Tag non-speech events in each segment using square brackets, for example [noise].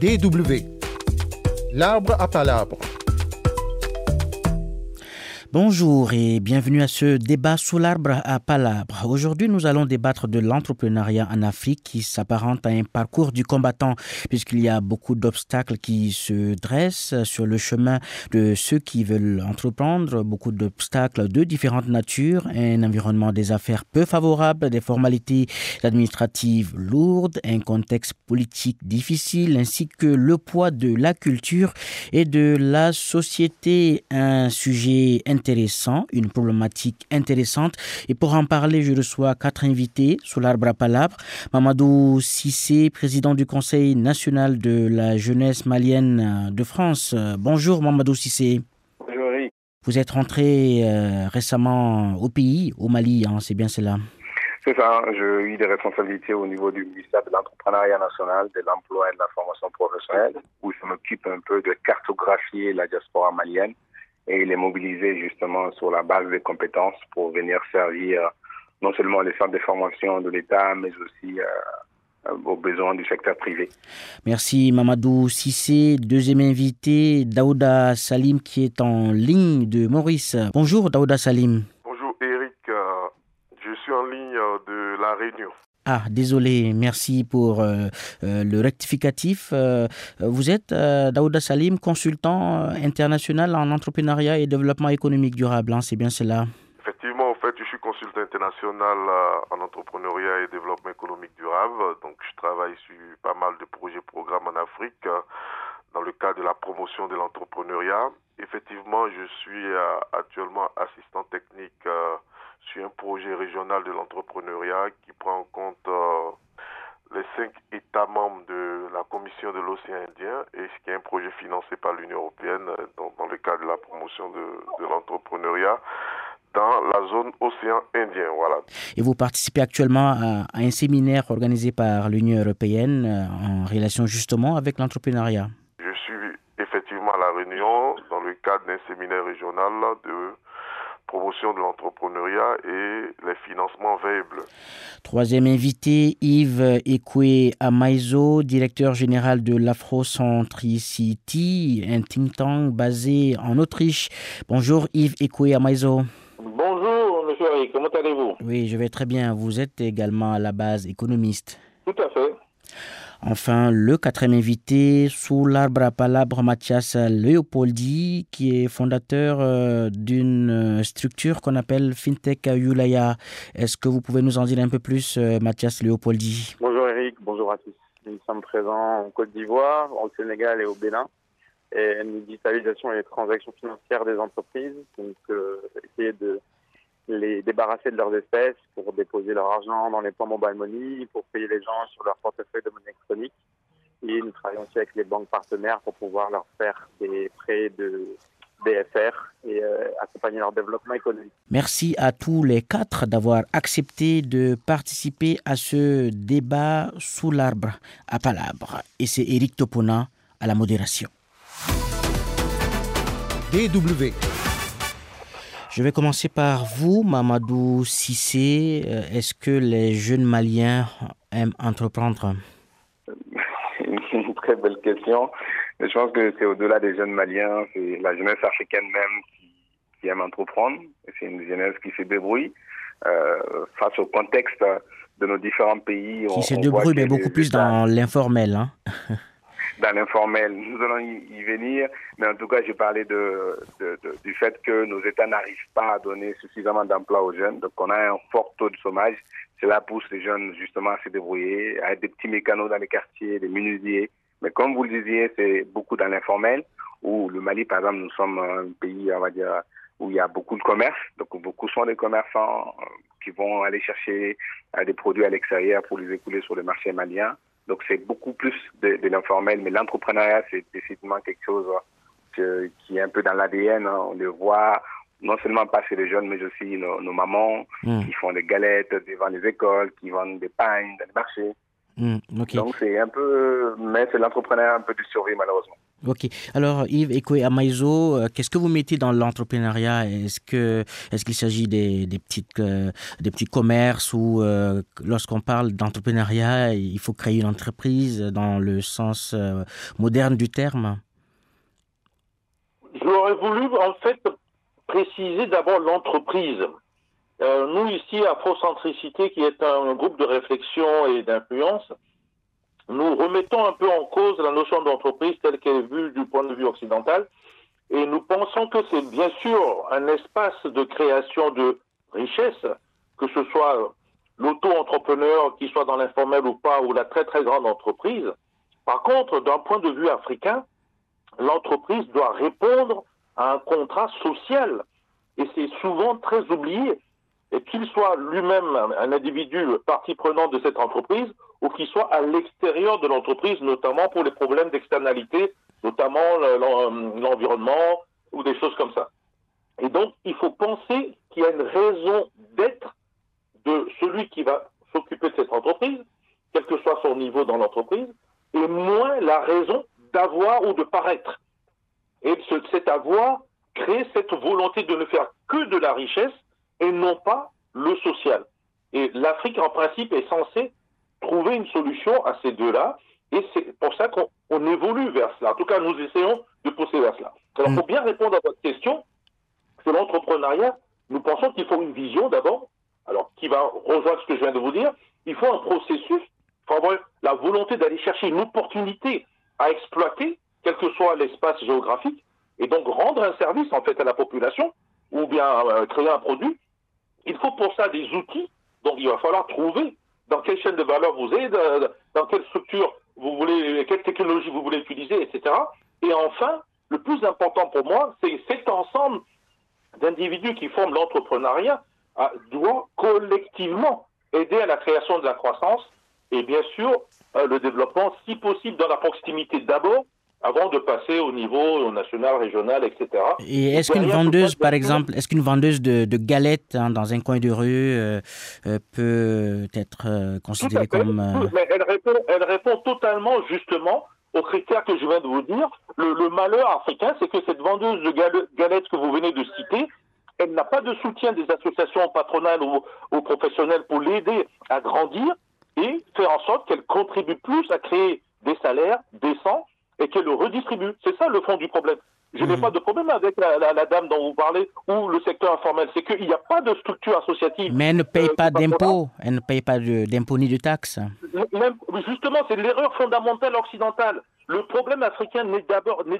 DW. L'arbre à palabre. Bonjour et bienvenue à ce débat sous l'arbre à Palabre. Aujourd'hui, nous allons débattre de l'entrepreneuriat en Afrique qui s'apparente à un parcours du combattant puisqu'il y a beaucoup d'obstacles qui se dressent sur le chemin de ceux qui veulent entreprendre, beaucoup d'obstacles de différentes natures, un environnement des affaires peu favorable, des formalités administratives lourdes, un contexte politique difficile ainsi que le poids de la culture et de la société, un sujet intéressant, une problématique intéressante. Et pour en parler, je reçois quatre invités sous l'arbre à palabre. Mamadou Sissé, président du Conseil national de la jeunesse malienne de France. Bonjour Mamadou Sissé. Bonjour Eric. Vous êtes rentré euh, récemment au pays, au Mali, hein, c'est bien cela c'est ça, j'ai eu des responsabilités au niveau du ministère de l'entrepreneuriat national, de l'emploi et de la formation professionnelle, où je m'occupe un peu de cartographier la diaspora malienne et les mobiliser justement sur la base des compétences pour venir servir non seulement les centres de formation de l'État, mais aussi euh, aux besoins du secteur privé. Merci Mamadou Sissé. Deuxième invité, Daouda Salim qui est en ligne de Maurice. Bonjour Daouda Salim. Bonjour Eric, euh, je suis en ligne euh, de La Réunion. Ah, désolé, merci pour euh, euh, le rectificatif. Euh, vous êtes Daouda Salim, consultant international en entrepreneuriat et développement économique durable, hein, c'est bien cela? Effectivement, en fait, je suis consultant international en entrepreneuriat et développement économique durable. Donc, je travaille sur pas mal de projets, programmes en Afrique dans le cadre de la promotion de l'entrepreneuriat. Effectivement, je suis actuellement assistant technique sur un projet régional de l'entrepreneuriat qui prend en compte euh, les cinq États membres de la Commission de l'océan Indien et ce qui est un projet financé par l'Union européenne euh, dans, dans, le cadre de la promotion de, de l'entrepreneuriat dans la zone océan Indien. Voilà. Et vous participez actuellement à, à un séminaire organisé par l'Union européenne euh, en relation justement avec l'entrepreneuriat. Je suis effectivement à La Réunion dans le cadre d'un séminaire régional de promotion de l'entrepreneuriat et les financements variables. Troisième invité, Yves Ekwe Amaizo, directeur général de l'Afrocentricity, un think tank basé en Autriche. Bonjour Yves Ekwe Amaizo. Bonjour monsieur Eric, comment allez-vous? Oui, je vais très bien. Vous êtes également à la base économiste. Tout à fait. Enfin, le quatrième invité, sous l'arbre à palabre, Mathias Leopoldi, qui est fondateur euh, d'une structure qu'on appelle FinTech Yulaya. Est-ce que vous pouvez nous en dire un peu plus, euh, Mathias Leopoldi Bonjour Eric, bonjour à tous. Nous sommes présents en Côte d'Ivoire, au Sénégal et au Bénin. Et digitalisation et les transactions financières des entreprises. Donc, euh, essayer de les débarrasser de leurs espèces pour déposer leur argent dans les plans mobile money, pour payer les gens sur leur portefeuille de monnaie électronique. Et nous travaillons aussi avec les banques partenaires pour pouvoir leur faire des prêts de BFR et euh, accompagner leur développement économique. Merci à tous les quatre d'avoir accepté de participer à ce débat sous l'arbre à Palabre. Et c'est Eric Topona à la modération. DW. Je vais commencer par vous, Mamadou Sissé. Est-ce que les jeunes Maliens aiment entreprendre? C'est [laughs] une très belle question. Je pense que c'est au-delà des jeunes Maliens, c'est la jeunesse africaine même qui, qui aime entreprendre. C'est une jeunesse qui se débrouille euh, face au contexte de nos différents pays. Qui on, se débrouille, mais beaucoup plus dans l'informel. Hein [laughs] dans l'informel. Nous allons y venir, mais en tout cas, j'ai parlé du fait que nos États n'arrivent pas à donner suffisamment d'emplois aux jeunes. Donc, on a un fort taux de chômage. Cela pousse les jeunes justement à se débrouiller, à être des petits mécanos dans les quartiers, des menuisiers. Mais comme vous le disiez, c'est beaucoup dans l'informel, où le Mali, par exemple, nous sommes un pays, on va dire, où il y a beaucoup de commerce. Donc, beaucoup sont des commerçants qui vont aller chercher des produits à l'extérieur pour les écouler sur le marché malien. Donc c'est beaucoup plus de, de l'informel, mais l'entrepreneuriat, c'est décidément quelque chose que, qui est un peu dans l'ADN. Hein. On le voit non seulement pas chez les jeunes, mais aussi nos, nos mamans Mm. qui font des galettes devant les écoles, qui vendent des pains dans les marchés. Hmm, Donc c'est un peu, mais c'est l'entrepreneuriat un peu du survie malheureusement. Ok. Alors Yves Ekwe Amaizo, euh, qu'est-ce que vous mettez dans l'entrepreneuriat? Est-ce que est-ce qu'il s'agit des, des petites euh, des petits commerces ou euh, lorsqu'on parle d'entrepreneuriat, il faut créer une entreprise dans le sens moderne du terme? J'aurais voulu en fait préciser d'abord l'entreprise. nous ici à Afrocentricité, qui est un groupe de réflexion et d'influence, nous remettons un peu en cause la notion d'entreprise telle qu'elle est vue du point de vue occidental. Et nous pensons que c'est bien sûr un espace de création de richesse, que ce soit l'auto-entrepreneur qui soit dans l'informel ou pas, ou la très très grande entreprise. Par contre, d'un point de vue africain, l'entreprise doit répondre à un contrat social. Et c'est souvent très oublié. Et qu'il soit lui-même un individu partie prenante de cette entreprise ou qu'il soit à l'extérieur de l'entreprise, notamment pour les problèmes d'externalité, notamment l'environnement ou des choses comme ça. Et donc, il faut penser qu'il y a une raison d'être de celui qui va s'occuper de cette entreprise, quel que soit son niveau dans l'entreprise, et moins la raison d'avoir ou de paraître. Et cet avoir crée cette volonté de ne faire que de la richesse et non pas le social. Et l'Afrique, en principe, est censée trouver une solution à ces deux-là. Et c'est pour ça qu'on évolue vers cela. En tout cas, nous essayons de pousser vers cela. Alors, pour bien répondre à votre question, sur l'entrepreneuriat, nous pensons qu'il faut une vision d'abord, alors qui va rejoindre ce que je viens de vous dire. Il faut un processus, il faut avoir la volonté d'aller chercher une opportunité à exploiter, quel que soit l'espace géographique, et donc rendre un service en fait à la population, ou bien euh, créer un produit. Il faut pour ça des outils, donc il va falloir trouver dans quelle chaîne de valeur vous êtes, dans quelle structure vous voulez, quelle technologie vous voulez utiliser, etc. Et enfin, le plus important pour moi, c'est cet ensemble d'individus qui forment l'entrepreneuriat doit collectivement aider à la création de la croissance et bien sûr euh, le développement, si possible, dans la proximité d'abord, avant de passer au niveau national, régional, etc. Et est-ce qu'une vendeuse, par exemple, est-ce qu'une vendeuse de, galettes hein, dans un coin de rue euh, euh, peut être euh, considérée comme... Mais elle répond, elle répond totalement justement aux critères que je viens de vous dire. Le, malheur africain, c'est que cette vendeuse de galettes que vous venez de citer, elle n'a pas de soutien des associations patronales ou, ou professionnelles pour l'aider à grandir et faire en sorte qu'elle contribue plus à créer des salaires décents et qu'elle le redistribue. C'est ça le fond du problème. Je n'ai hmm. pas de problème avec la, dame dont vous parlez ou le secteur informel. C'est qu'il n'y a pas de structure associative. Mais elle ne paye euh, pas d'impôts. Elle ne paye pas d'impôts ni de taxes. Justement, c'est l'erreur fondamentale occidentale. Le problème africain n'est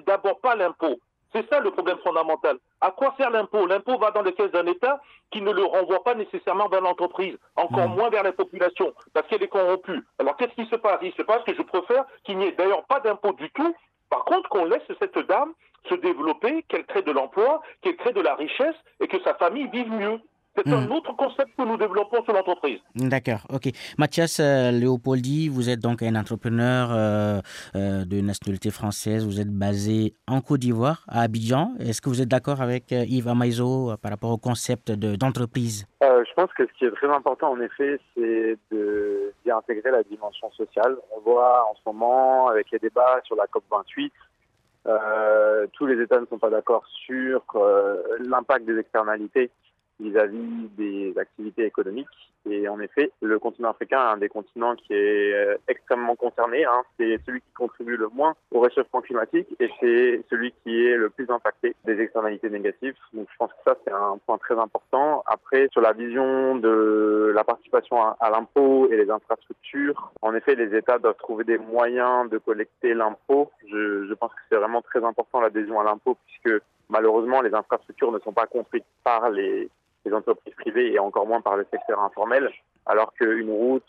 d'abord pas l'impôt. C'est ça le problème fondamental. À quoi sert l'impôt? L'impôt va dans les caisses d'un État qui ne le renvoie pas nécessairement vers l'entreprise, encore hmm. moins vers la population, parce qu'elle est corrompue. Alors qu'est-ce qui se passe? Il se passe que je préfère qu'il n'y ait d'ailleurs pas d'impôt du tout. Par contre, qu'on laisse cette dame se développer, qu'elle crée de l'emploi, qu'elle crée de la richesse et que sa famille vive mieux. C'est un hmm. autre concept que nous développons sur l'entreprise. D'accord, ok. Mathias euh, Léopoldi, vous êtes donc un entrepreneur euh, euh, de nationalité française. Vous êtes basé en Côte d'Ivoire, à Abidjan. Est-ce que vous êtes d'accord avec Yves Amaïzo par rapport au concept d'entreprise? Je pense que ce qui est très important, en effet, c'est d'y intégrer la dimension sociale. On voit en ce moment, avec les débats sur la COP28, tous les États ne sont pas d'accord sur l'impact des externalités vis-à-vis des activités économiques. Et en effet, le continent africain est un des continents qui est euh, extrêmement concerné. Hein. C'est celui qui contribue le moins au réchauffement climatique et c'est celui qui est le plus impacté des externalités négatives. Donc je pense que ça, c'est un point très important. Après, sur la vision de la participation à, l'impôt et les infrastructures, en effet, les États doivent trouver des moyens de collecter l'impôt. Je, je pense que c'est vraiment très important l'adhésion à l'impôt puisque malheureusement, les infrastructures ne sont pas construites par les les entreprises privées et encore moins par le secteur informel, alors qu'une route,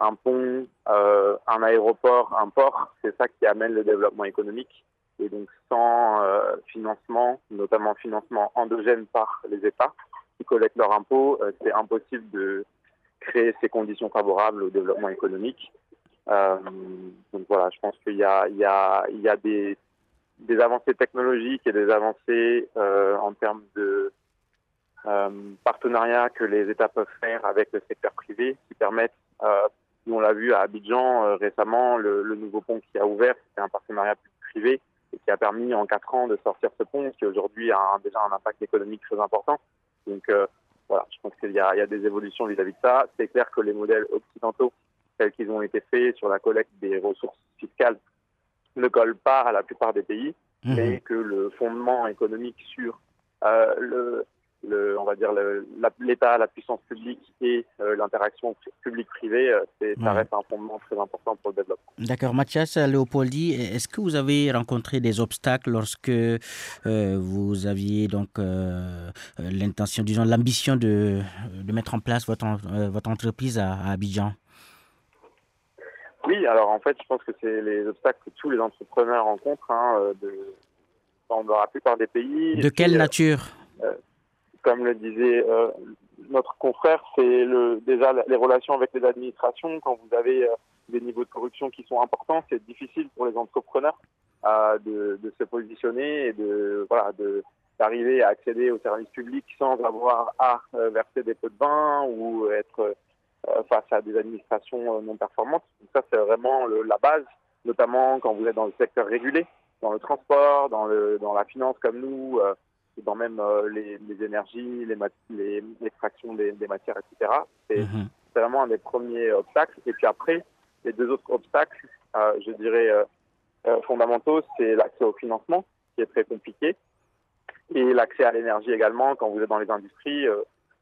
un pont, euh, un aéroport, un port, c'est ça qui amène le développement économique. Et donc sans euh, financement, notamment financement endogène par les États qui collectent leurs impôts, euh, c'est impossible de créer ces conditions favorables au développement économique. donc voilà, je pense qu'il y a, des avancées technologiques et des avancées en termes de euh, partenariats que les États peuvent faire avec le secteur privé qui permettent euh, Nous, on l'a vu à Abidjan récemment, le, le, nouveau pont qui a ouvert, c'était un partenariat privé et qui a permis en quatre ans de sortir ce pont qui aujourd'hui a déjà un impact économique très important. Donc voilà, je pense qu'il y, y, a des évolutions vis-à-vis -vis de ça. C'est clair que les modèles occidentaux tels qu'ils ont été faits sur la collecte des ressources fiscales ne collent pas à la plupart des pays, mmh. mais que le fondement économique sur euh, le, le, on va dire l'État, la, la, puissance publique et euh, l'interaction publique-privée, euh, ça ouais. reste un fondement très important pour le développement. D'accord. Mathias Léopoldi, est-ce que vous avez rencontré des obstacles lorsque euh, vous aviez donc l'intention, disons l'ambition de, de mettre en place votre, votre entreprise à, à Abidjan? Oui, alors en fait, je pense que c'est les obstacles que tous les entrepreneurs rencontrent hein, de, dans la plupart des pays. De quelle puis, nature? Comme le disait euh, notre confrère, c'est le, déjà les relations avec les administrations. Quand vous avez euh, des niveaux de corruption qui sont importants, c'est difficile pour les entrepreneurs de, de, se positionner et de voilà d'arriver à accéder aux services publics sans avoir à verser des pots de vin ou être face à des administrations non performantes. Ça, c'est vraiment la base, notamment quand vous êtes dans le secteur régulé, dans le transport, dans, la finance comme nous, euh, dans même euh, les, les, énergies, les l'extraction des, des, matières, etc. C'est mm -hmm. vraiment un des premiers obstacles. Et puis après, les deux autres obstacles, euh, je dirais fondamentaux, c'est l'accès au financement, qui est très compliqué, et l'accès à l'énergie également. Quand vous êtes dans les industries,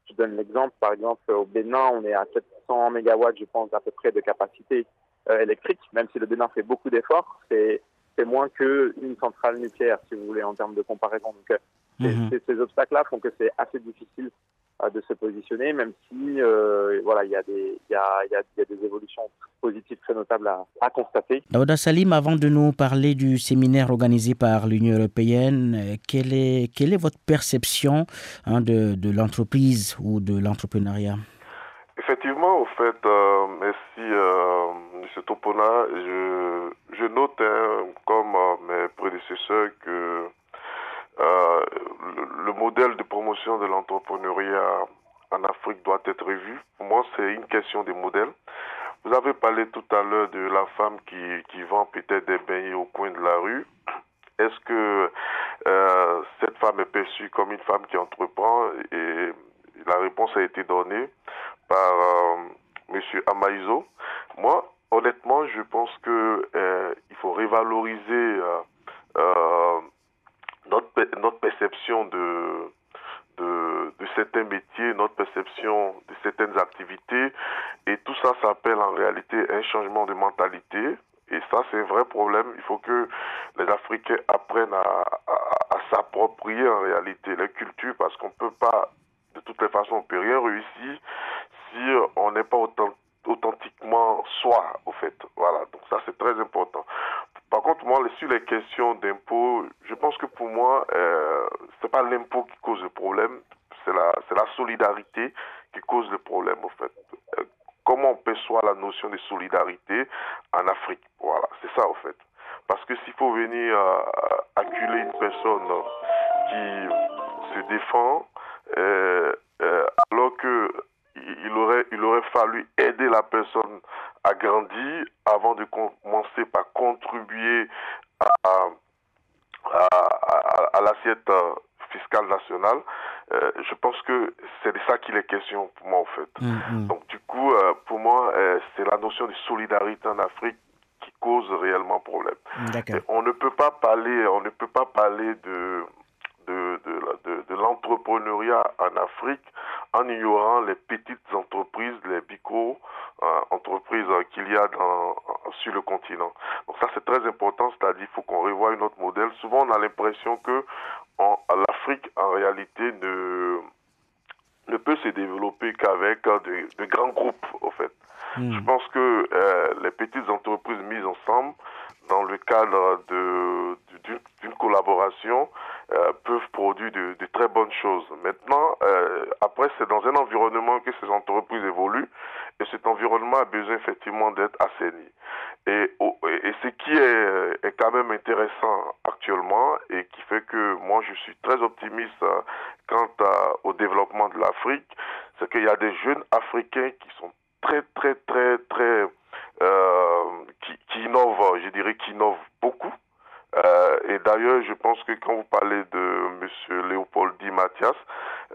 je donne l'exemple, par exemple, au Bénin, on est à 700 mégawatts, je pense, à peu près de capacité euh, électrique, même si le Bénin fait beaucoup d'efforts, c'est moins qu'une centrale nucléaire, si vous voulez, en termes de comparaison. Donc, -hmm. ces obstacles-là font que c'est assez difficile euh, de se positionner, même si euh, voilà, il y, a des, y, a, y, a, y a des évolutions positives très notables à, à constater. Daouda Salim, avant de nous parler du séminaire organisé par l'Union européenne, quelle est, quelle est votre perception hein, de, de l'entreprise ou de l'entrepreneuriat? Effectivement, au fait, euh, merci euh, M. Topona. Je, je note, hein, comme euh, mes prédécesseurs, que euh, le, le, modèle de promotion de l'entrepreneuriat en Afrique doit être revu. Pour moi, c'est une question de modèle. Vous avez parlé tout à l'heure de la femme qui, qui vend peut-être des beignets au coin de la rue. Est-ce que euh, cette femme est perçue comme une femme qui entreprend? Et la réponse a été donnée par euh, M. Amaïzo. Moi, honnêtement, je pense que euh, il faut révaloriser notre, perception de, de, certains métiers, notre perception de certaines activités. Et tout ça s'appelle en réalité un changement de mentalité. Et ça, c'est un vrai problème. Il faut que les Africains apprennent à, à, s'approprier en réalité la culture parce qu'on ne peut pas, de toutes les façons, on ne peut rien réussir si on n'est pas autant, authentiquement soi, au fait. Voilà, donc ça, c'est très important. Par contre, moi, sur les questions d'impôts, je pense que pour moi, euh, c'est pas l'impôt qui cause le problème, c'est la, la solidarité qui cause le problème, au fait. Euh, comment on perçoit la notion de solidarité en Afrique? Voilà, c'est ça, au fait. Parce que s'il faut venir euh, acculer une personne qui se défend, alors que il aurait, il aurait fallu aider la personne à grandir avant de commencer par contribuer à, à, à, à l'assiette fiscale nationale. Euh, je pense que c'est de ça qu'il est question pour moi, en fait. Mm -hmm. Donc, du coup, euh, pour moi, euh, c'est la notion de solidarité en Afrique qui cause réellement problème. Et on ne peut pas parler, on ne peut pas parler de de, de, de, de l'entrepreneuriat en Afrique en ignorant les petites entreprises, les micro euh, entreprises euh, qu'il y a dans, sur le continent. Donc ça c'est très important, c'est-à-dire il faut qu'on revoie notre modèle. Souvent on a l'impression que en, l'Afrique en réalité ne ne peut se développer qu'avec de, de, grands groupes, au fait. Mmh. Je pense que euh, les petites entreprises mises ensemble dans le cadre d'une collaboration euh, peuvent produire de, de, très bonnes choses. Maintenant, euh, après, c'est dans un environnement que ces entreprises évoluent et cet environnement a besoin effectivement d'être assaini. Et, et, ce qui est, est, quand même intéressant actuellement et qui fait que moi je suis très optimiste quant à, au développement de l'Afrique, c'est qu'il y a des jeunes Africains qui sont très, très, très, très, euh, qui, qui innove, je dirais, qui innove beaucoup. Euh, et d'ailleurs, je pense que quand vous parlez de M. Léopold Di Mathias,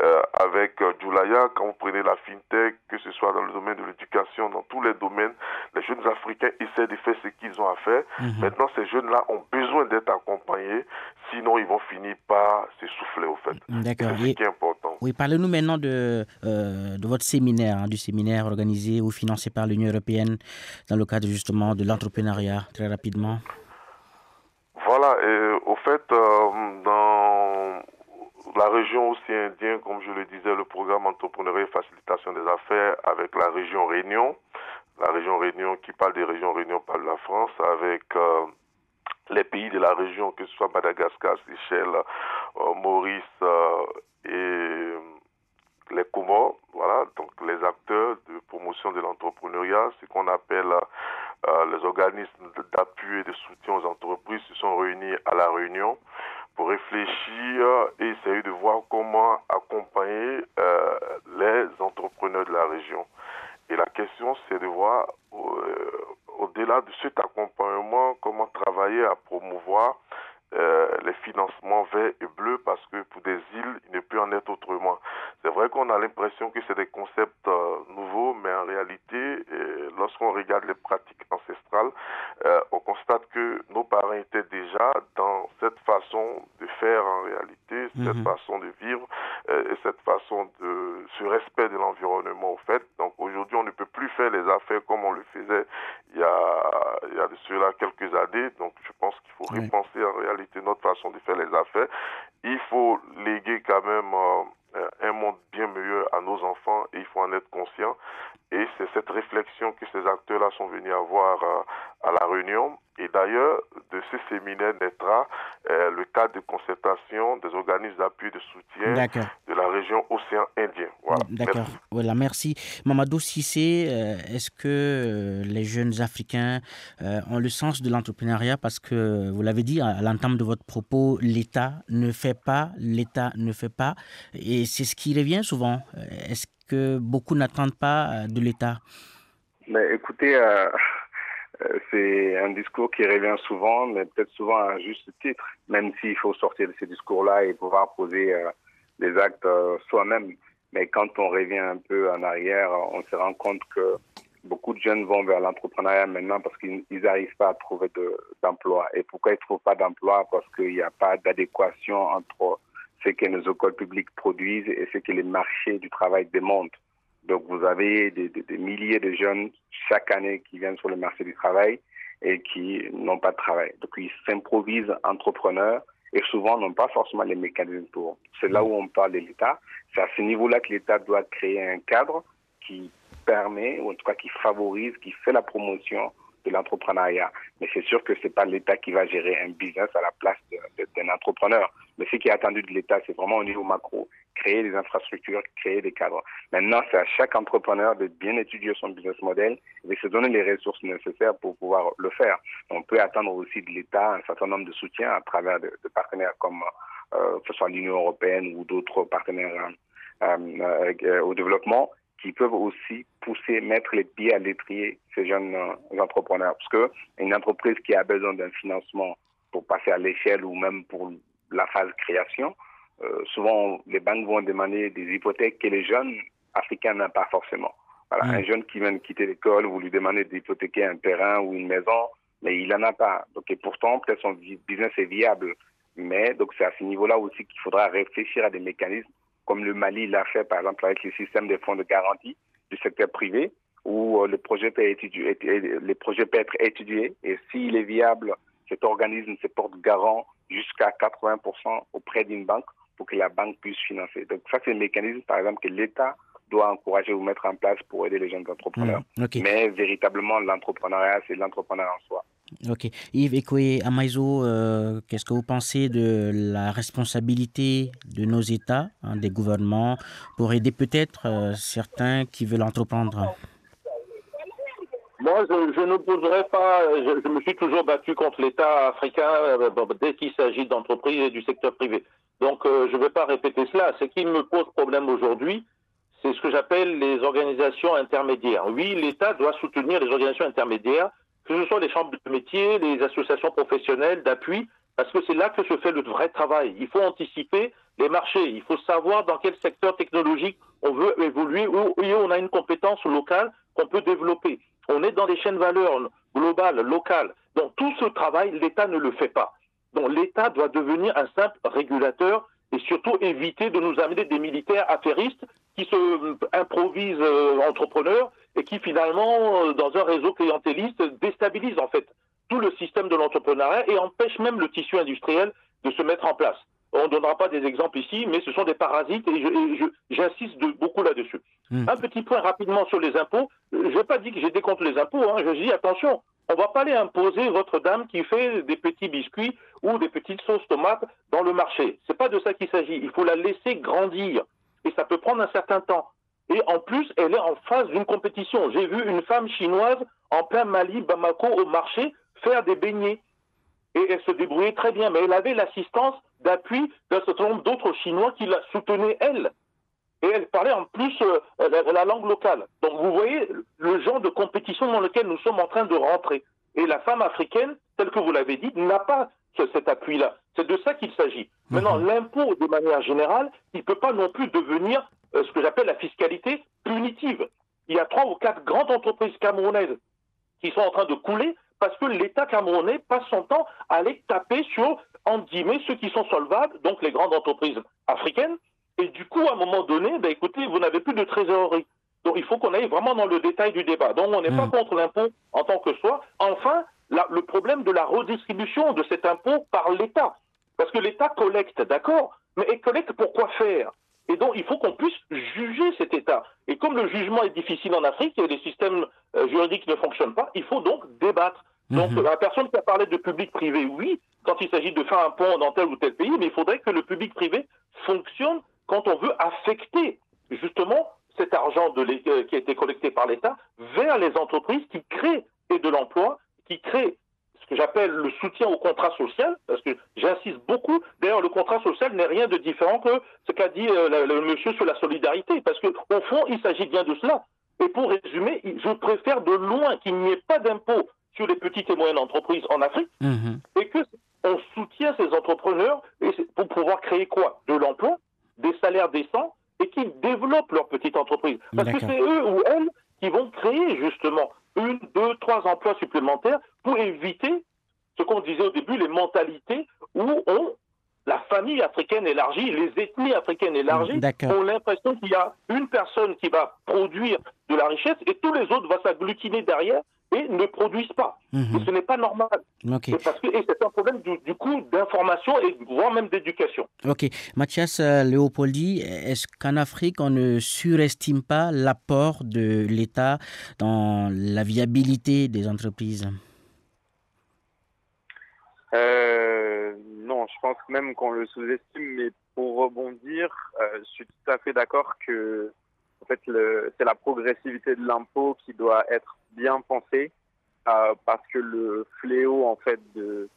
euh, avec euh, Julaya, quand vous prenez la fintech, que ce soit dans le domaine de l'éducation, dans tous les domaines, les jeunes Africains essaient de faire ce qu'ils ont à faire. Mhm. Maintenant, ces jeunes-là ont besoin d'être accompagnés, sinon ils vont finir par s'essouffler, au fait. D'accord. C'est ce qui est important. Oui, parlez-nous maintenant de, euh, de votre séminaire, hein, du séminaire organisé ou financé par l'Union européenne dans le cadre justement de l'entrepreneuriat, très rapidement. Au fait, euh, dans la région aussi indienne, comme je le disais, le programme entrepreneuriat et facilitation des affaires avec la région Réunion, la région Réunion qui parle des régions Réunion parle de la France, avec euh, les pays de la région, que ce soit Madagascar, Seychelles, euh, Maurice et les Comores, voilà, donc les acteurs de promotion de l'entrepreneuriat, ce qu'on appelle euh, les organismes d'appui et de soutien aux entreprises se sont réunis à la réunion pour réfléchir et essayer de voir comment accompagner euh, les entrepreneurs de la région. Et la question, c'est de voir, euh, au-delà de cet accompagnement, comment travailler à promouvoir les financements verts et bleus parce que pour des îles, il ne peut en être autrement. C'est vrai qu'on a l'impression que c'est des concepts nouveaux, mais en réalité, lorsqu'on regarde les pratiques euh, on constate que nos parents étaient déjà dans cette façon de faire en réalité, cette Mhm. façon de vivre euh, et cette façon de ce respect de l'environnement au fait. Donc aujourd'hui, on ne peut plus faire les affaires comme on le faisait il y a, il y a de cela quelques années. Donc je pense qu'il faut Oui. repenser en réalité notre façon de faire les affaires. Il faut léguer quand même euh, euh, un monde bien meilleur à nos enfants et il faut en être conscient. Et c'est cette réflexion que ces acteurs-là sont venus avoir euh, à la réunion. Et d'ailleurs, de ce séminaire naîtra euh, le cadre de concertation des organismes d'appui et de soutien D'accord. De la région océan Indien. Voilà. D'accord. Merci. Voilà, merci. Mamadou Sissé, euh, est-ce que euh, les jeunes Africains euh, ont le sens de l'entrepreneuriat? Parce que vous l'avez dit à l'entame de votre propos, l'État ne fait pas, l'État ne fait pas. Et c'est ce qui revient souvent. Est-ce que beaucoup n'attendent pas de l'État? Mais écoutez, euh, c'est un discours qui revient souvent, mais peut-être souvent à un juste titre, même s'il faut sortir de ces discours-là et pouvoir poser euh, des actes euh, soi-même. Mais quand on revient un peu en arrière, on se rend compte que beaucoup de jeunes vont vers l'entrepreneuriat maintenant parce qu'ils n'arrivent pas à trouver de- d'emploi. et pourquoi ils ne trouvent pas d'emploi? Parce qu'il n'y a pas d'adéquation entre ce que nos écoles publiques produisent et ce que les marchés du travail demandent. Donc, vous avez des milliers de jeunes chaque année qui viennent sur le marché du travail et qui n'ont pas de travail. Donc, ils s'improvisent entrepreneurs et souvent n'ont pas forcément les mécanismes pour. C'est là où on parle de l'État. C'est à ce niveau-là que l'État doit créer un cadre qui permet, ou en tout cas qui favorise, qui fait la promotion de l'entrepreneuriat. Mais c'est sûr que c'est pas l'État qui va gérer un business à la place d'un entrepreneur. Mais ce qui est attendu de l'État, c'est vraiment au niveau macro, créer des infrastructures, créer des cadres. Maintenant, c'est à chaque entrepreneur de bien étudier son business model et de se donner les ressources nécessaires pour pouvoir le faire. On peut attendre aussi de l'État un certain nombre de soutiens à travers de, partenaires comme euh, que ce soit l'Union européenne ou d'autres partenaires euh, euh, euh, au développement qui peuvent aussi pousser, mettre les pieds à l'étrier ces jeunes euh, entrepreneurs. Parce que une entreprise qui a besoin d'un financement pour passer à l'échelle ou même pour la phase création, euh, souvent les banques vont demander des hypothèques que les jeunes africains n'ont pas forcément. Voilà. Un jeune qui vient de quitter l'école, vous lui demandez d'hypothéquer un terrain ou une maison, mais il n'en a pas. Donc, et pourtant, peut-être son business est viable. Mais donc c'est à ce niveau-là aussi qu'il faudra réfléchir à des mécanismes comme le Mali l'a fait par exemple avec le système des fonds de garantie du secteur privé où euh, le projet peut étudier, les projets peuvent être étudiés et s'il est viable, cet organisme se porte garant jusqu'à 80% auprès d'une banque pour que la banque puisse financer. Donc ça c'est un mécanisme par exemple que l'État doit encourager ou mettre en place pour aider les jeunes entrepreneurs. Mm, ok. Mais véritablement l'entrepreneuriat c'est l'entrepreneuriat en soi. Ok. Yves Ekoé Amaïzo, euh, qu'est-ce que vous pensez de la responsabilité de nos États, hein, des gouvernements, pour aider peut-être euh, certains qui veulent entreprendre? Moi, je, je n'opposerai pas, je, me suis toujours battu contre l'État africain euh, bon, dès qu'il s'agit d'entreprises et du secteur privé. Donc, je ne vais pas répéter cela. Ce qui me pose problème aujourd'hui, c'est ce que j'appelle les organisations intermédiaires. Oui, l'État doit soutenir les organisations intermédiaires, que ce soit les chambres de métier, les associations professionnelles d'appui, parce que c'est là que se fait le vrai travail. Il faut anticiper les marchés, il faut savoir dans quel secteur technologique on veut évoluer, où, on a une compétence locale qu'on peut développer. On est dans des chaînes de valeur globales, locales. Donc tout ce travail, l'État ne le fait pas. Donc l'État doit devenir un simple régulateur et surtout éviter de nous amener des militaires affairistes qui se euh, improvisent euh, entrepreneurs et qui finalement, euh, dans un réseau clientéliste, déstabilisent en fait tout le système de l'entrepreneuriat et empêchent même le tissu industriel de se mettre en place. On ne donnera pas des exemples ici, mais ce sont des parasites et j'insiste beaucoup là-dessus. Hmm. Un petit point rapidement sur les impôts. Je n'ai pas dit que j'étais contre les impôts. Hein. Je dis attention, on ne va pas aller imposer votre dame qui fait des petits biscuits ou des petites sauces tomates dans le marché. Ce n'est pas de ça qu'il s'agit. Il faut la laisser grandir. Et ça peut prendre un certain temps. Et en plus, elle est en phase d'une compétition. J'ai vu une femme chinoise en plein Mali, Bamako, au marché, faire des beignets. Et elle se débrouillait très bien. Mais elle avait l'assistance d'appui d'un certain nombre d'autres Chinois qui la soutenaient, elle. Et elle parlait en plus euh, la, langue locale. Donc vous voyez le genre de compétition dans lequel nous sommes en train de rentrer. Et la femme africaine, telle que vous l'avez dit, n'a pas cet appui-là. C'est de ça qu'il s'agit. Mhm. Maintenant, l'impôt, de manière générale, il ne peut pas non plus devenir ce que j'appelle la fiscalité punitive. Il y a trois ou quatre grandes entreprises camerounaises qui sont en train de couler parce que l'État camerounais passe son temps à aller taper sur, en guillemets, ceux qui sont solvables, donc les grandes entreprises africaines. Et du coup, à un moment donné, ben, écoutez, vous n'avez plus de trésorerie. Donc il faut qu'on aille vraiment dans le détail du débat. Donc on n'est pas hmm. contre l'impôt en tant que soi. Enfin, le problème de la redistribution de cet impôt par l'État. Parce que l'État collecte, d'accord, mais il collecte pour quoi faire? Et donc, il faut qu'on puisse juger cet État. Et comme le jugement est difficile en Afrique et les systèmes euh, juridiques ne fonctionnent pas, il faut donc débattre. Donc, mhm. la personne qui a parlé de public-privé, oui, quand il s'agit de faire un pont dans tel ou tel pays, mais il faudrait que le public-privé fonctionne quand on veut affecter justement cet argent euh, qui a été collecté par l'État vers les entreprises qui créent et de l'emploi, qui créent que j'appelle le soutien au contrat social, parce que j'insiste beaucoup. D'ailleurs, le contrat social n'est rien de différent que ce qu'a dit euh, le, monsieur sur la solidarité, parce qu'au fond, il s'agit bien de cela. Et pour résumer, je préfère de loin qu'il n'y ait pas d'impôt sur les petites et moyennes entreprises en Afrique mhm. et que on soutient ces entrepreneurs pour pouvoir créer quoi? De l'emploi, des salaires décents et qu'ils développent leur petite entreprise. Parce que c'est eux ou elles qui vont créer justement une, deux, trois emplois supplémentaires pour éviter ce qu'on disait au début, les mentalités où on, la famille africaine élargie, les ethnies africaines élargies ont l'impression qu'il y a une personne qui va produire de la richesse et tous les autres vont s'agglutiner derrière et ne produisent pas. Mhm. Et ce n'est pas normal. parce que c'est un problème du, coup d'information et voire même d'éducation. Ok. Mathias euh, Léopoldi, est-ce qu'en Afrique, on ne surestime pas l'apport de l'État dans la viabilité des entreprises? Euh, Non, je pense même qu'on le sous-estime, mais pour rebondir, euh, je suis tout à fait d'accord que en fait, c'est la progressivité de l'impôt qui doit être bien pensée euh, parce que le fléau en fait de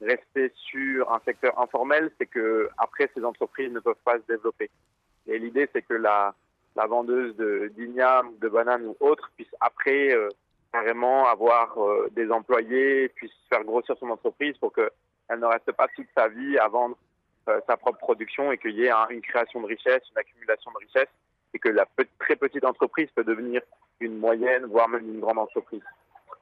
rester sur un secteur informel, c'est que après ces entreprises ne peuvent pas se développer. Et l'idée, c'est que la, vendeuse de d'igname, de bananes ou autre puisse après euh, carrément avoir euh, des employés, puisse faire grossir son entreprise pour qu'elle ne reste pas toute sa vie à vendre sa propre production et qu'il y ait une création de richesse, une accumulation de richesse et que la très petite entreprise peut devenir une moyenne, voire même une grande entreprise.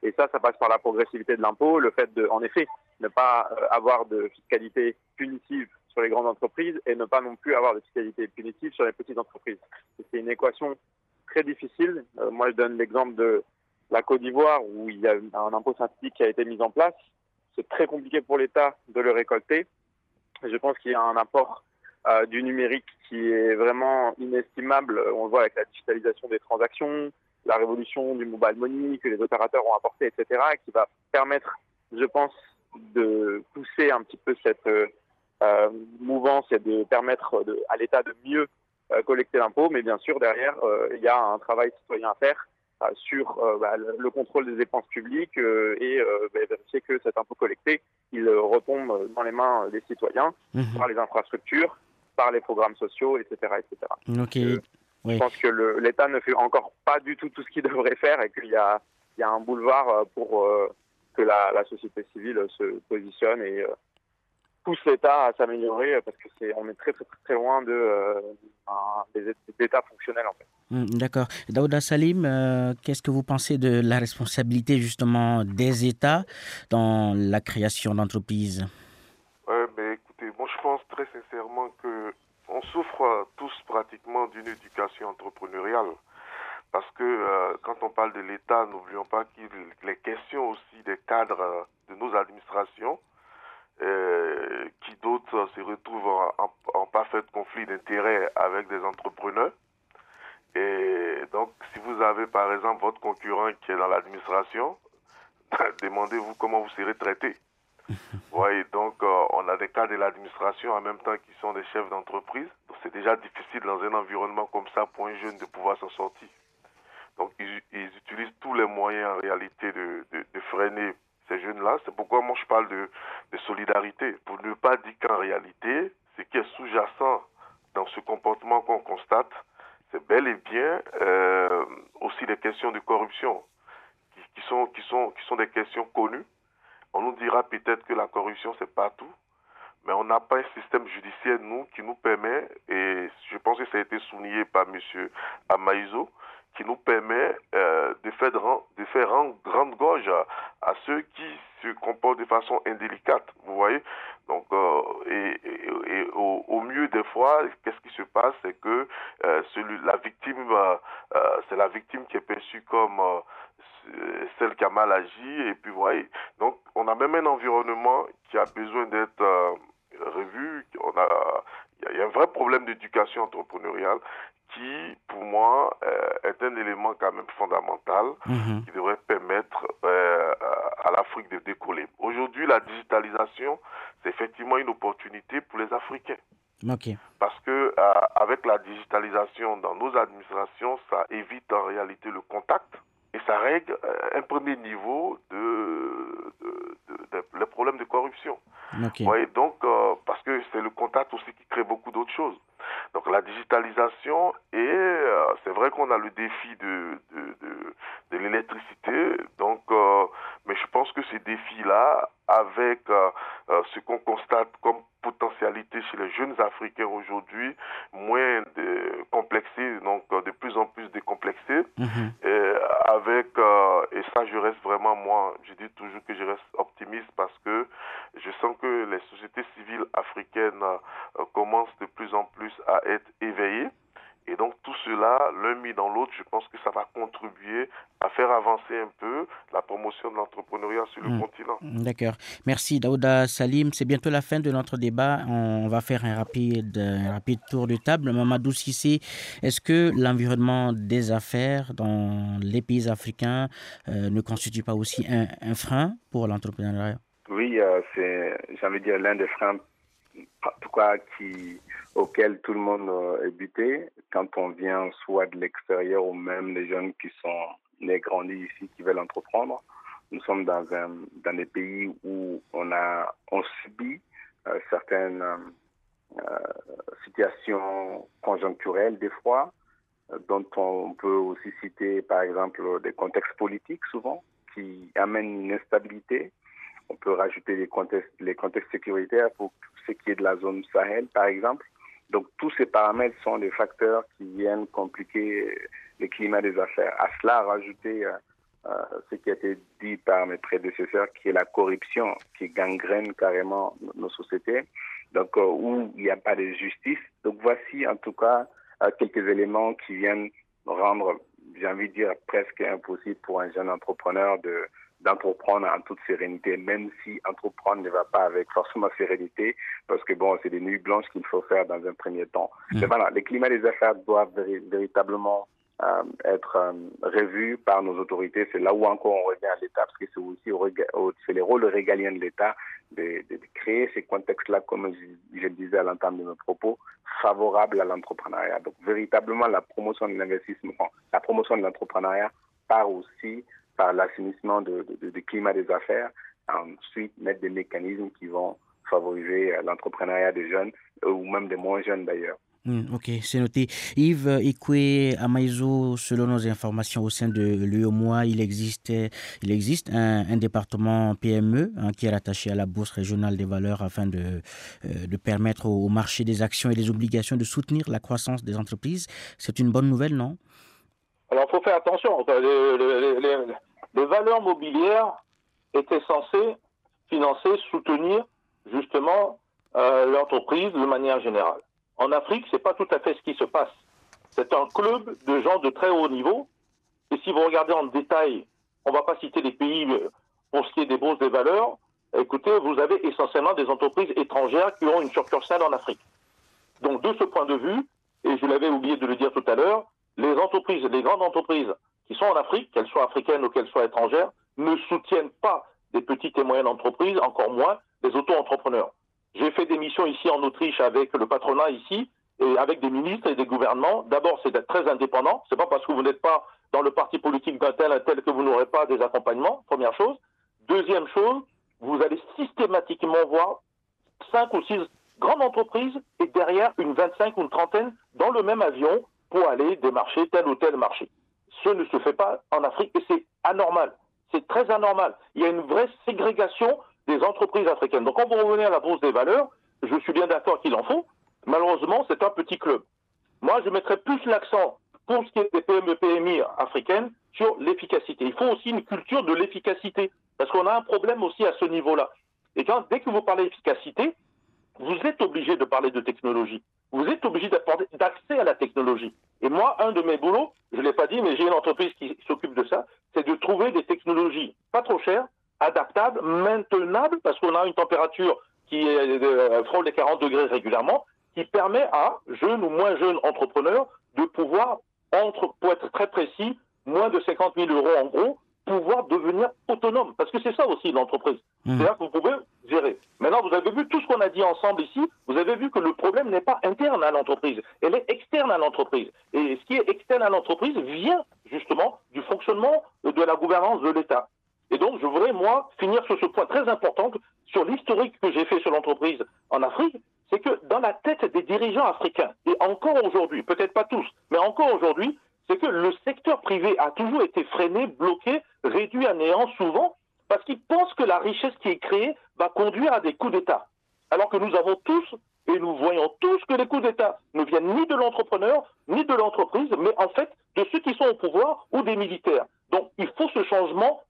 Et ça, ça passe par la progressivité de l'impôt, le fait de, en effet, ne pas euh, avoir de fiscalité punitive sur les grandes entreprises et ne pas non plus avoir de fiscalité punitive sur les petites entreprises. C'est une équation très difficile. Euh, moi, je donne l'exemple de la Côte d'Ivoire où il y a un impôt synthétique qui a été mis en place. C'est très compliqué pour l'État de le récolter. Je pense qu'il y a un apport euh, du numérique qui est vraiment inestimable. On le voit avec la digitalisation des transactions, la révolution du mobile money que les opérateurs ont apporté, etc., qui va permettre, je pense, de pousser un petit peu cette euh, euh mouvance et de permettre à l'État de mieux euh, collecter l'impôt. Mais bien sûr, derrière, il y a un travail citoyen à faire sur bah, le contrôle des dépenses publiques et bah, vérifier que cet impôt collecté, il retombe dans les mains des citoyens mmh par les infrastructures, par les programmes sociaux, etc. etc. Ok. Je pense que l'État ne fait encore pas du tout tout ce qu'il [laughs] devrait faire et qu'il y a, il y a un boulevard pour que la, la, société civile se positionne et pousse l'État à s'améliorer parce que c'est on est très très très loin de euh, des, États fonctionnels en fait. Hum, d'accord. Daouda Salim, euh, qu'est-ce que vous pensez de la responsabilité justement des États dans la création d'entreprises Ouais, mais écoutez, moi je pense sincèrement que on souffre tous pratiquement d'une éducation entrepreneuriale. Parce que euh, quand on parle de l'État, n'oublions pas qu'il les questions aussi des cadres de nos administrations euh, qui d'autres se retrouvent en, en, parfait conflit d'intérêts avec des entrepreneurs. Et donc, si vous avez par exemple votre concurrent qui est dans l'administration, [laughs] demandez-vous comment vous serez traité. [laughs] voyez, donc euh, on a des cas de l'administration en même temps qui sont des chefs d'entreprise. C'est déjà difficile dans un environnement comme ça pour un jeune de pouvoir s'en sortir. Donc ils, utilisent tous les moyens en réalité de, de, freiner ces jeunes-là. C'est pourquoi moi je parle de, de solidarité, pour ne pas dire qu'en réalité, ce qui est sous-jacent dans ce comportement qu'on constate, c'est bel et bien euh, aussi des questions de corruption, qui, sont, qui, sont, qui sont des questions connues. On nous dira peut-être que la corruption, c'est partout, mais on n'a pas un système judiciaire, nous, qui nous permet, et je pense que ça a été souligné par M. Amaïzo, qui nous permet euh, de faire, de grande gorge à, ceux qui se comportent de façon indélicate, vous voyez. Donc, euh, et, au, mieux des fois, qu'est-ce qui se passe, c'est que euh, la victime, c'est la victime qui est perçue comme celle qui a mal agi, et puis voyez. Donc, on a même un environnement qui a besoin d'être revu. On a, il y a un vrai problème d'éducation entrepreneuriale qui, pour moi, euh, est un élément quand même fondamental mmh. qui devrait permettre euh, à l'Afrique de décoller. Aujourd'hui, la digitalisation, c'est effectivement une opportunité pour les Africains. Okay. Parce que euh, avec la digitalisation dans nos administrations, ça évite en réalité le contact ça règle un premier niveau de, de, de, de les problèmes de corruption. Okay. Ouais, donc, euh, parce que c'est le contact aussi qui crée beaucoup d'autres choses. Donc la digitalisation et euh, c'est vrai qu'on a le défi de, de, de, de l'électricité. Donc, euh, mais je pense que ces défis-là, avec ce qu'on constate comme potentialité chez les jeunes Africains aujourd'hui, moins de complexés, donc de plus en plus décomplexés, mm -hmm. Et avec, et ça je reste vraiment, moi, je dis toujours que je reste optimiste parce que je sens que les sociétés civiles africaines euh, commencent de plus en plus à être éveillées. Et donc tout cela, l'un mis dans l'autre, je pense que ça va contribuer à faire avancer un peu promotion de l'entrepreneuriat sur le Mm. continent. D'accord. Merci Daouda Salim. C'est bientôt la fin de notre débat. On va faire un rapide, un rapide tour de table. Mamadou Sissé, est-ce que l'environnement des affaires dans les pays africains euh, ne constitue pas aussi un, un frein pour l'entrepreneuriat? Oui, euh, c'est, j'ai envie de dire, l'un des freins cas qui, auquel tout le monde euh, est buté quand on vient soit de l'extérieur ou même les jeunes qui sont nés grandis ici qui veulent entreprendre. Nous sommes dans, un, dans des pays où on, a, on subit euh, certaines euh, situations conjoncturelles des fois, dont on peut aussi citer par exemple des contextes politiques souvent qui amènent une instabilité. On peut rajouter les contextes, les contextes sécuritaires pour ce qui est de la zone Sahel, par exemple. Donc, tous ces paramètres sont des facteurs qui viennent compliquer le climat des affaires. À cela, rajouter euh, euh, ce qui a été dit par mes prédécesseurs, qui est la corruption qui gangrène carrément nos sociétés, donc euh, où il n'y a pas de justice. Donc, voici en tout cas quelques éléments qui viennent rendre, j'ai envie de dire, presque impossible pour un jeune entrepreneur de d'entreprendre en toute sérénité, même si entreprendre ne va pas avec forcément sérénité, parce que bon, c'est des nuits blanches qu'il faut faire dans un premier temps. Mmh. Mais voilà, les climats des affaires doivent véri véritablement euh, être euh, revus par nos autorités. C'est là où encore on revient à l'État, parce que c'est aussi c'est les rôles régaliens de l'État de, créer ces contextes-là, comme je, le disais à l'entame de mes propos, favorables à l'entrepreneuriat. Donc véritablement, la promotion de l'investissement, la promotion de l'entrepreneuriat part aussi par l'assainissement de, de, climat des affaires, ensuite mettre des mécanismes qui vont favoriser l'entrepreneuriat des jeunes ou même des moins jeunes d'ailleurs. Hmm, ok, c'est noté. Yves Ikwe Amaïzo, selon nos informations au sein de l'UEMOA, il existe, il existe un, département PME hein, qui est rattaché à la Bourse régionale des valeurs afin de, euh, de permettre au, marché des actions et des obligations de soutenir la croissance des entreprises. C'est une bonne nouvelle, non? Alors, il faut faire attention. Les, valeurs mobilières étaient censées financer, soutenir justement euh, l'entreprise de manière générale. En Afrique, ce n'est pas tout à fait ce qui se passe. C'est un club de gens de très haut niveau. Et si vous regardez en détail, on ne va pas citer les pays pour ce qui est des bourses des valeurs. Écoutez, vous avez essentiellement des entreprises étrangères qui ont une succursale en Afrique. Donc, de ce point de vue, et je l'avais oublié de le dire tout à l'heure, les entreprises, les grandes entreprises qui sont en Afrique, qu'elles soient africaines ou qu'elles soient étrangères, ne soutiennent pas des petites et moyennes entreprises, encore moins des auto-entrepreneurs. J'ai fait des missions ici en Autriche avec le patronat ici et avec des ministres et des gouvernements. D'abord, c'est d'être très indépendant. C'est pas parce que vous n'êtes pas dans le parti politique d'un tel, un tel que vous n'aurez pas des accompagnements. Première chose. Deuxième chose, vous allez systématiquement voir cinq ou six grandes entreprises et derrière une 25 ou une trentaine dans le même avion pour aller démarcher tel ou tel marché. Ce ne se fait pas en Afrique et c'est anormal. C'est très anormal. Il y a une vraie ségrégation des entreprises africaines. Donc quand vous revenez à la bourse des valeurs, je suis bien d'accord qu'il en faut. Malheureusement, c'est un petit club. Moi, je mettrais plus l'accent pour ce qui est des PME, PMI africaines sur l'efficacité. Il faut aussi une culture de l'efficacité, parce qu'on a un problème aussi à ce niveau-là. Et quand, dès que vous parlez d'efficacité, vous êtes obligé de parler de technologie. Vous êtes obligé d'accès à la technologie. Et moi, un de mes boulots, je ne l'ai pas dit, mais j'ai une entreprise qui s'occupe de ça, c'est de trouver des technologies pas trop chères, adaptable, maintenable, parce qu'on a une température qui est, euh, frôle les 40 degrés régulièrement, qui permet à jeunes ou moins jeunes entrepreneurs de pouvoir, entre, pour être très précis, moins de 50 000 euros en gros, pouvoir devenir autonome. Parce que c'est ça aussi l'entreprise. Mmh. C'est-à-dire que vous pouvez gérer. Maintenant, vous avez vu tout ce qu'on a dit ensemble ici, vous avez vu que le problème n'est pas interne à l'entreprise, elle est externe à l'entreprise. Et ce qui est externe à l'entreprise vient justement du fonctionnement de la gouvernance de l'État. Et donc, je voudrais, moi, finir sur ce point très important, sur l'historique que j'ai fait sur l'entreprise en Afrique, c'est que dans la tête des dirigeants africains, et encore aujourd'hui, peut-être pas tous, mais encore aujourd'hui, c'est que le secteur privé a toujours été freiné, bloqué, réduit à néant souvent, parce qu'ils pensent que la richesse qui est créée va conduire à des coups d'État. Alors que nous avons tous, et nous voyons tous que les coups d'État ne viennent ni de l'entrepreneur, ni de l'entreprise, mais en fait de ceux qui sont au pouvoir ou des militaires. Donc il faut ce changement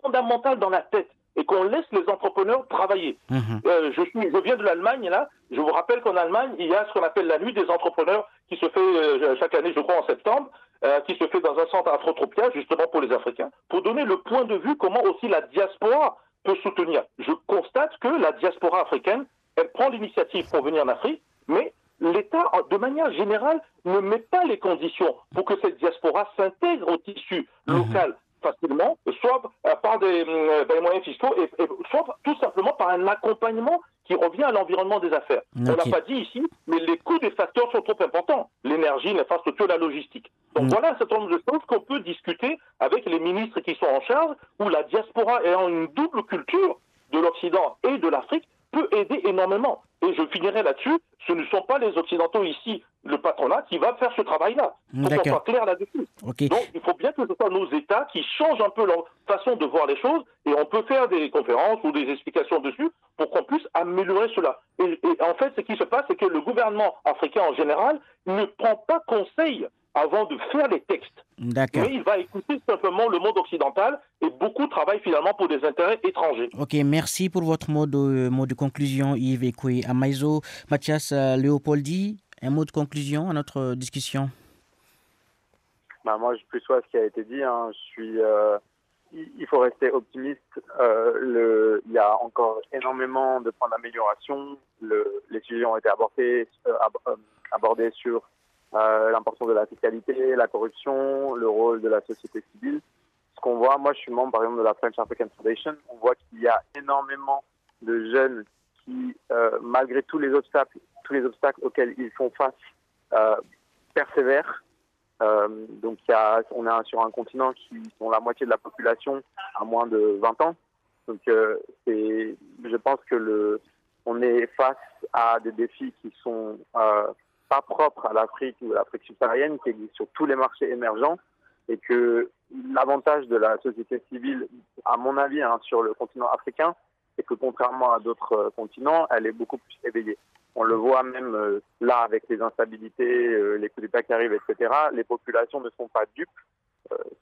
fondamentale dans la tête et qu'on laisse les entrepreneurs travailler. Mhm. Euh, je, suis, je viens de l'Allemagne, là. Je vous rappelle qu'en Allemagne, il y a ce qu'on appelle la nuit des entrepreneurs qui se fait euh, chaque année, je crois, en septembre, euh, qui se fait dans un centre Afrotropia, justement pour les Africains, pour donner le point de vue comment aussi la diaspora peut soutenir. Je constate que la diaspora africaine, elle prend l'initiative pour venir en Afrique, mais l'État, de manière générale, ne met pas les conditions pour que cette diaspora s'intègre au tissu mhm. local facilement, soit euh, par euh, des, moyens fiscaux, et, soit tout simplement par un accompagnement qui revient à l'environnement des affaires. On l'a pas dit ici, mais les coûts des facteurs sont trop importants. L'énergie, l'infrastructure, la logistique. Donc mm. voilà un certain nombre de choses qu'on peut discuter avec les ministres qui sont en charge, où la diaspora ayant une double culture de l'Occident et de l'Afrique peut aider énormément. Et je finirai là-dessus, ce ne sont pas les Occidentaux ici, le patronat, qui va faire ce travail-là. Il faut qu'on soit clair là-dessus. Donc il faut bien que ce soit nos États qui changent un peu leur façon de voir les choses, et on peut faire des conférences ou des explications dessus pour qu'on puisse améliorer cela. Et, et en fait, ce qui se passe, c'est que le gouvernement africain en général ne prend pas conseil avant de faire les textes. Mais il va écouter simplement le monde occidental et beaucoup travaillent finalement pour des intérêts étrangers. Ok, merci pour votre mot de, mot de conclusion, Yves Ekoué Amaïzo. Mathias euh, Léopoldi, un mot de conclusion à notre discussion? Bah Moi, je plus sois ce qui a été dit. Hein. Je suis, euh, il faut rester optimiste. Euh, le, il y a encore énormément de points d'amélioration. les sujets ont été abordés, abordés sur l'importance de la fiscalité, la corruption, le rôle de la société civile. Ce qu'on voit, moi je suis membre par exemple de la French African Foundation, on voit qu'il y a énormément de jeunes qui, euh, malgré tous les obstacles, tous les obstacles auxquels ils font face, euh, persévèrent. Euh, donc on est sur un continent qui dont la moitié de la population a moins de 20 ans. Donc euh, je pense que le, on est face à des défis qui sont pas propre à l'Afrique ou l'Afrique subsaharienne, qui existe sur tous les marchés émergents, et que l'avantage de la société civile, à mon avis, hein, sur le continent africain, c'est que contrairement à d'autres euh, continents, elle est beaucoup plus éveillée. On le voit même euh, là avec les instabilités, euh, les coups d'État qui arrivent, etc. Les populations ne sont pas dupes,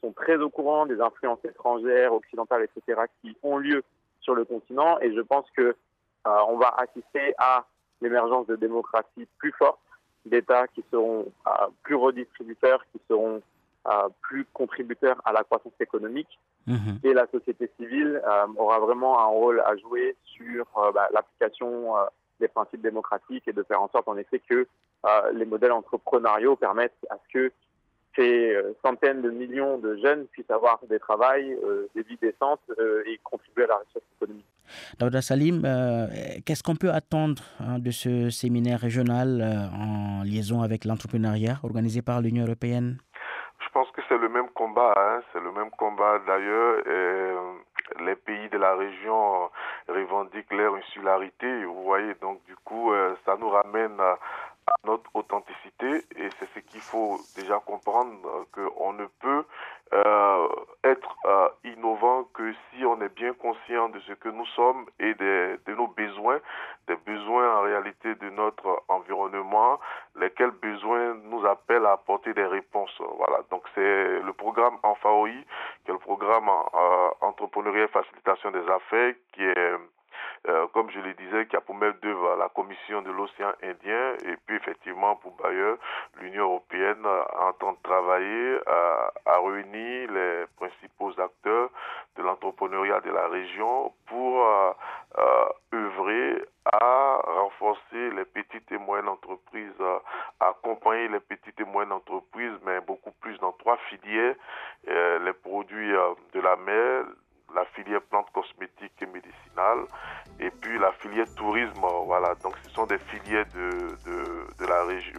sont très au courant des influences étrangères, occidentales, etc. qui ont lieu sur le continent. Et je pense que on va assister à l'émergence de démocraties plus fortes, d'États qui seront plus redistributeurs, qui seront plus contributeurs à la croissance économique. Mhm. Et la société civile euh, aura vraiment un rôle à jouer sur euh, bah, l'application euh, des principes démocratiques et de faire en sorte en effet que les modèles entrepreneuriaux permettent à ce que ces centaines de millions de jeunes puissent avoir des travails, des vies décentes et contribuer à la richesse économique. Daouda Salim, qu'est-ce qu'on peut attendre hein, de ce séminaire régional en liaison avec l'entrepreneuriat organisé par l'Union européenne? Je pense que c'est le même combat, hein, c'est le même combat d'ailleurs. Euh, les pays de la région revendiquent leur insularité, vous voyez, donc du coup, euh, ça nous ramène à, notre authenticité et c'est ce qu'il faut déjà comprendre qu'on ne peut euh, être euh, innovant que si on est bien conscient de ce que nous sommes et de, de, nos besoins, des besoins en réalité de notre environnement, lesquels besoins nous appellent à apporter des réponses. Voilà, donc c'est le programme ENFAOI, qui est le programme euh, entrepreneuriat et facilitation des affaires, qui est euh, comme je le disais, qui a pour maître d'œuvre la Commission de l'océan Indien et puis effectivement pour bailleur, l'Union européenne entend travailler à, à réunir les principaux acteurs de l'entrepreneuriat de la région pour euh, euh, œuvrer à renforcer les petites et moyennes entreprises, à accompagner les petites et moyennes entreprises, mais beaucoup plus dans trois filières, les produits de la mer, la filière plantes cosmétiques et médicinales et puis la filière tourisme. Voilà, donc ce sont des filières de, de, de la région,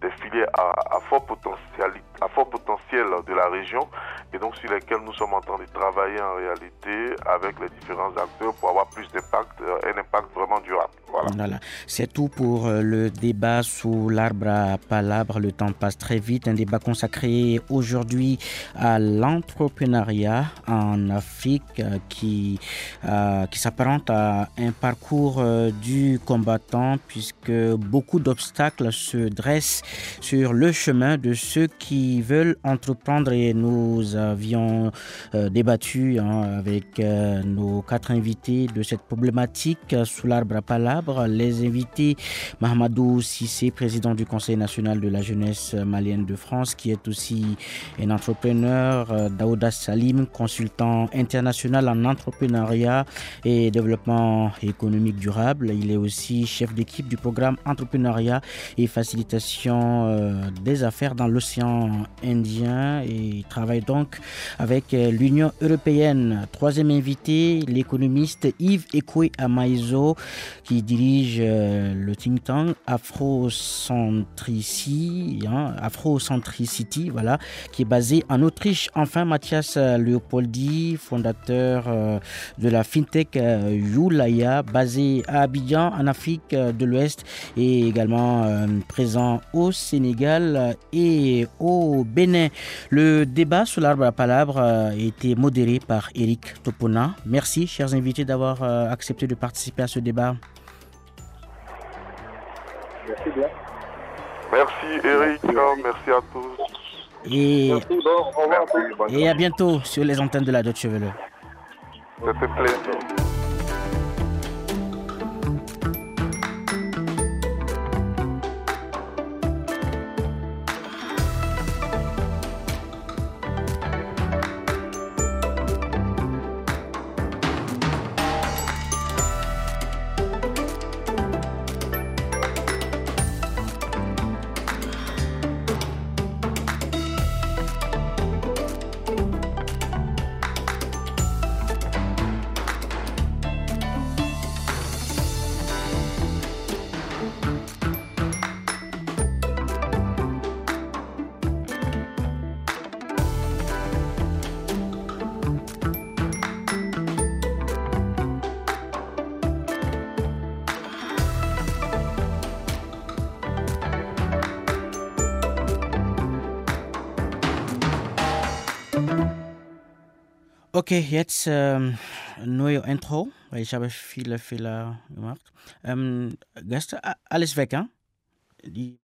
des filières à, à, fort potentiel, à fort potentiel de la région et donc sur lesquelles nous sommes en train de travailler en réalité avec les différents acteurs pour avoir plus d'impact, euh, un impact vraiment durable. Voilà. C'est tout pour euh, le débat sous l'arbre à palabres. Le temps passe très vite. Un débat consacré aujourd'hui à l'entrepreneuriat en Afrique euh, qui, euh, qui s'apparente à un parcours du combattant puisque beaucoup d'obstacles se dressent sur le chemin de ceux qui veulent entreprendre. Et nous avions débattu hein, avec nos quatre invités de cette problématique sous l'arbre à palabres. Les invités, Mahamadou Sissé, président du Conseil national de la jeunesse malienne de France, qui est aussi un entrepreneur, euh, Daouda Salim, consultant international en entrepreneuriat et développement économique durable. Il est aussi chef d'équipe du programme entrepreneuriat et facilitation euh, des affaires dans l'océan Indien et travaille donc avec euh, l'Union européenne. Troisième invité, l'économiste Yves Ekwe Amaizo, qui dirige euh, le think tank Afrocentricity, hein, Afrocentricity, voilà, qui est basé en Autriche. Enfin, Mathias Leopoldi, fondateur euh, de la fintech euh, Yulaya, basé à Abidjan, en Afrique de l'Ouest, et également présent au Sénégal et au Bénin. Le débat sur l'arbre à palabre a été modéré par Eric Topona. Merci, chers invités, d'avoir accepté de participer à ce débat. Merci bien. Merci Eric, merci, à tous. Et, et à bientôt sur les antennes de la Deutsche Welle. C'était plaisir. Okay, jetzt ähm, neue Intro, weil ich habe viele Fehler gemacht. Ähm, Gäste, alles weg, ja? Die